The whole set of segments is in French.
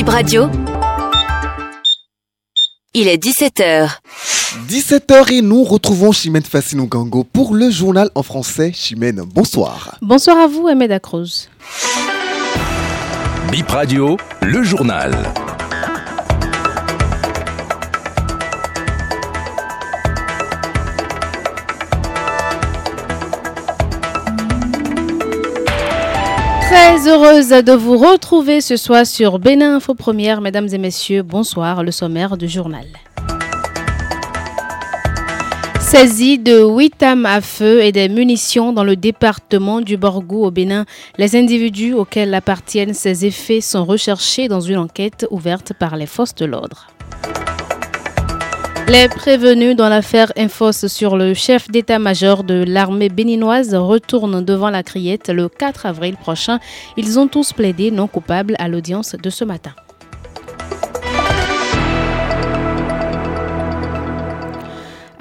Bip Radio. Il est 17h. 17h et nous retrouvons Chimène Fassino Gango pour le journal en français. Chimène, bonsoir. Bonsoir à vous, Ahmed Akrouz. Bip Radio, le journal. Très heureuse de vous retrouver ce soir sur Bénin Info Première. Mesdames et messieurs, bonsoir. Le sommaire du journal. Saisie de 8 âmes à feu et des munitions dans le département du Borgou au Bénin, les individus auxquels appartiennent ces effets sont recherchés dans une enquête ouverte par les forces de l'ordre. Les prévenus dans l'affaire Infos sur le chef d'état-major de l'armée béninoise retournent devant la criette le 4 avril prochain. Ils ont tous plaidé non coupables à l'audience de ce matin.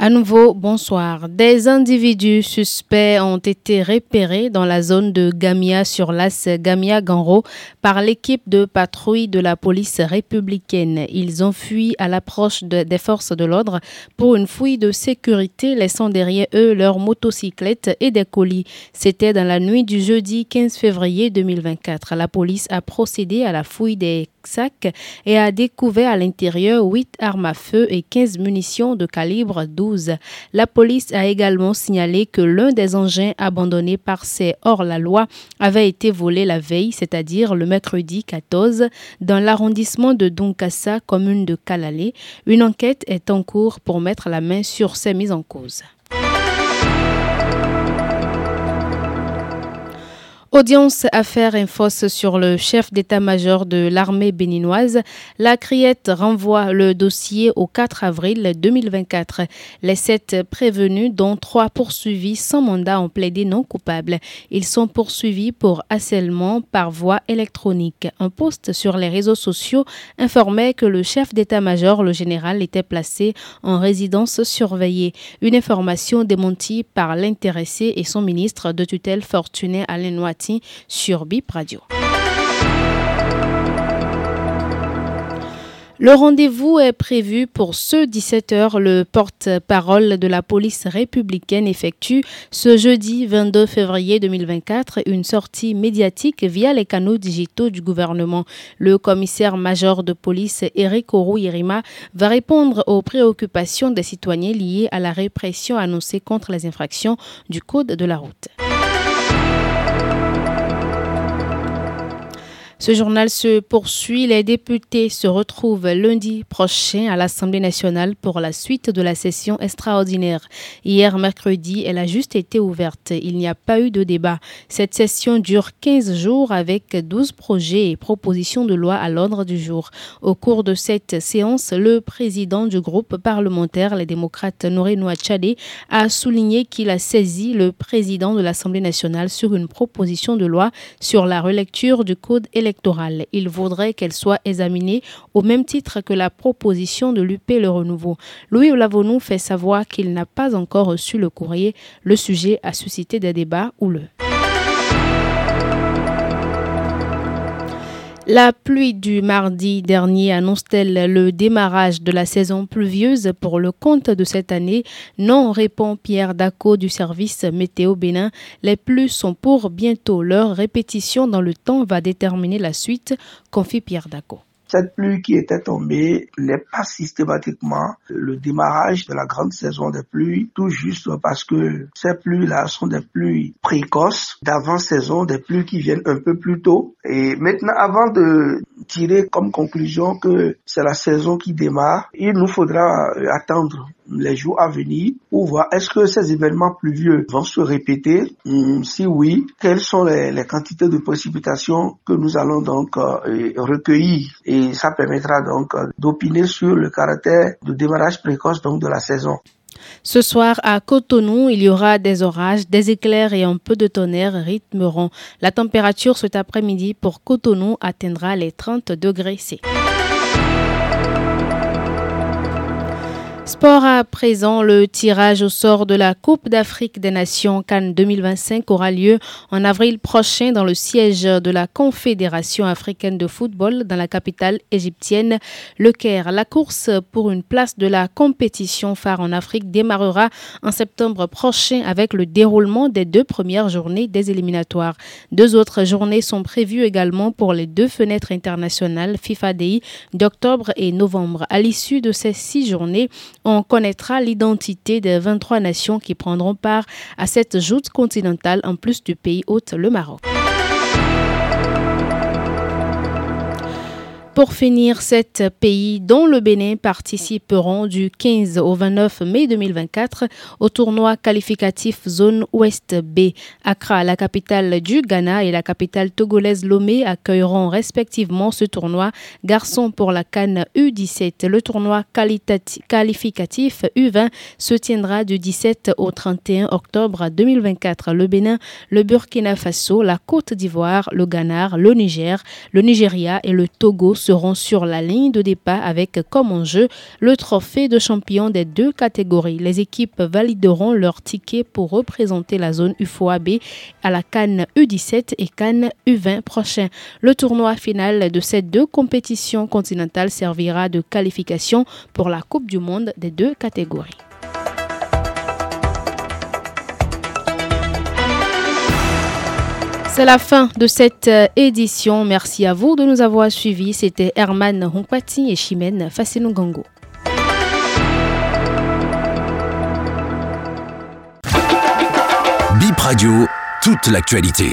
À nouveau, bonsoir. Des individus suspects ont été repérés dans la zone de Gamia sur l'as Gamia-Ganro par l'équipe de patrouille de la police républicaine. Ils ont fui à l'approche des forces de l'ordre pour une fouille de sécurité, laissant derrière eux leurs motocyclettes et des colis. C'était dans la nuit du jeudi 15 février 2024. La police a procédé à la fouille des et a découvert à l'intérieur 8 armes à feu et 15 munitions de calibre 12. La police a également signalé que l'un des engins abandonnés par ces hors-la-loi avait été volé la veille, c'est-à-dire le mercredi 14, dans l'arrondissement de Donkassa, commune de Kalalé. Une enquête est en cours pour mettre la main sur ces mises en cause. Audience affaire infos sur le chef d'état-major de l'armée béninoise. La criette renvoie le dossier au 4 avril 2024. Les sept prévenus, dont trois poursuivis sans mandat, ont plaidé non coupables. Ils sont poursuivis pour harcèlement par voie électronique. Un post sur les réseaux sociaux informait que le chef d'état-major, le général, était placé en résidence surveillée. Une information démentie par l'intéressé et son ministre de tutelle Fortuné Alain Sur BIP Radio. Le rendez-vous est prévu pour ce 17h. Le porte-parole de la police républicaine effectue ce jeudi 22 février 2024 une sortie médiatique via les canaux digitaux du gouvernement. Le commissaire major de police Eric Orou Irima va répondre aux préoccupations des citoyens liées à la répression annoncée contre les infractions du Code de la route. Ce journal se poursuit. Les députés se retrouvent lundi prochain à l'Assemblée nationale pour la suite de la session extraordinaire. Hier, mercredi, elle a juste été ouverte. Il n'y a pas eu de débat. Cette session dure 15 jours avec 12 projets et propositions de loi à l'ordre du jour. Au cours de cette séance, le président du groupe parlementaire, les démocrates Noré Chadé, a souligné qu'il a saisi le président de l'Assemblée nationale sur une proposition de loi sur la relecture du code électoral il vaudrait qu'elle soit examinée au même titre que la proposition de l'UP Le Renouveau. Louis Olavonou fait savoir qu'il n'a pas encore reçu le courrier. Le sujet a suscité des débats houleux. La pluie du mardi dernier annonce-t-elle le démarrage de la saison pluvieuse pour le compte de cette année? Non, répond Pierre Daco du service Météo Bénin. Les pluies sont pour bientôt. Leur répétition dans le temps va déterminer la suite, confie Pierre Daco. Cette pluie qui était tombée n'est pas systématiquement le démarrage de la grande saison des pluies, tout juste parce que ces pluies-là sont des pluies précoces, d'avant-saison, des pluies qui viennent un peu plus tôt. Et maintenant, avant de tirer comme conclusion que c'est la saison qui démarre, il nous faudra attendre les jours à venir pour voir est-ce que ces événements pluvieux vont se répéter hum, Si oui, quelles sont les, quantités de précipitations que nous allons donc euh, recueillir et ça permettra donc euh, d'opiner sur le caractère de démarrage précoce donc de la saison. Ce soir, à Cotonou, il y aura des orages, des éclairs et un peu de tonnerre rythmeront. La température cet après-midi pour Cotonou atteindra les 30 degrés C. Sport à présent, le tirage au sort de la Coupe d'Afrique des Nations Cannes 2025 aura lieu en avril prochain dans le siège de la Confédération africaine de football dans la capitale égyptienne, Le Caire. La course pour une place de la compétition phare en Afrique démarrera en septembre prochain avec le déroulement des deux premières journées des éliminatoires. Deux autres journées sont prévues également pour les deux fenêtres internationales FIFA DI d'octobre et novembre. À l'issue de ces six journées, on connaîtra l'identité des 23 nations qui prendront part à cette joute continentale en plus du pays hôte, le Maroc. Pour finir, sept pays dont le Bénin participeront du 15 au 29 mai 2024 au tournoi qualificatif Zone Ouest B. Accra, la capitale du Ghana, et la capitale togolaise Lomé accueilleront respectivement ce tournoi garçon pour la Cannes U17. Le tournoi qualificatif U20 se tiendra du 17 au 31 octobre 2024. Le Bénin, le Burkina Faso, la Côte d'Ivoire, le Ghana, le Niger, le Nigeria et le Togo seront sur la ligne de départ avec comme enjeu le trophée de champion des deux catégories. Les équipes valideront leur ticket pour représenter la zone UFOAB à la Cannes U17 et Cannes U20 prochain. Le tournoi final de ces deux compétitions continentales servira de qualification pour la Coupe du Monde des deux catégories. C'est la fin de cette euh, édition. Merci à vous de nous avoir suivis. C'était Herman Hunkpati et Chimène Fassinungango. Bip Radio, toute l'actualité.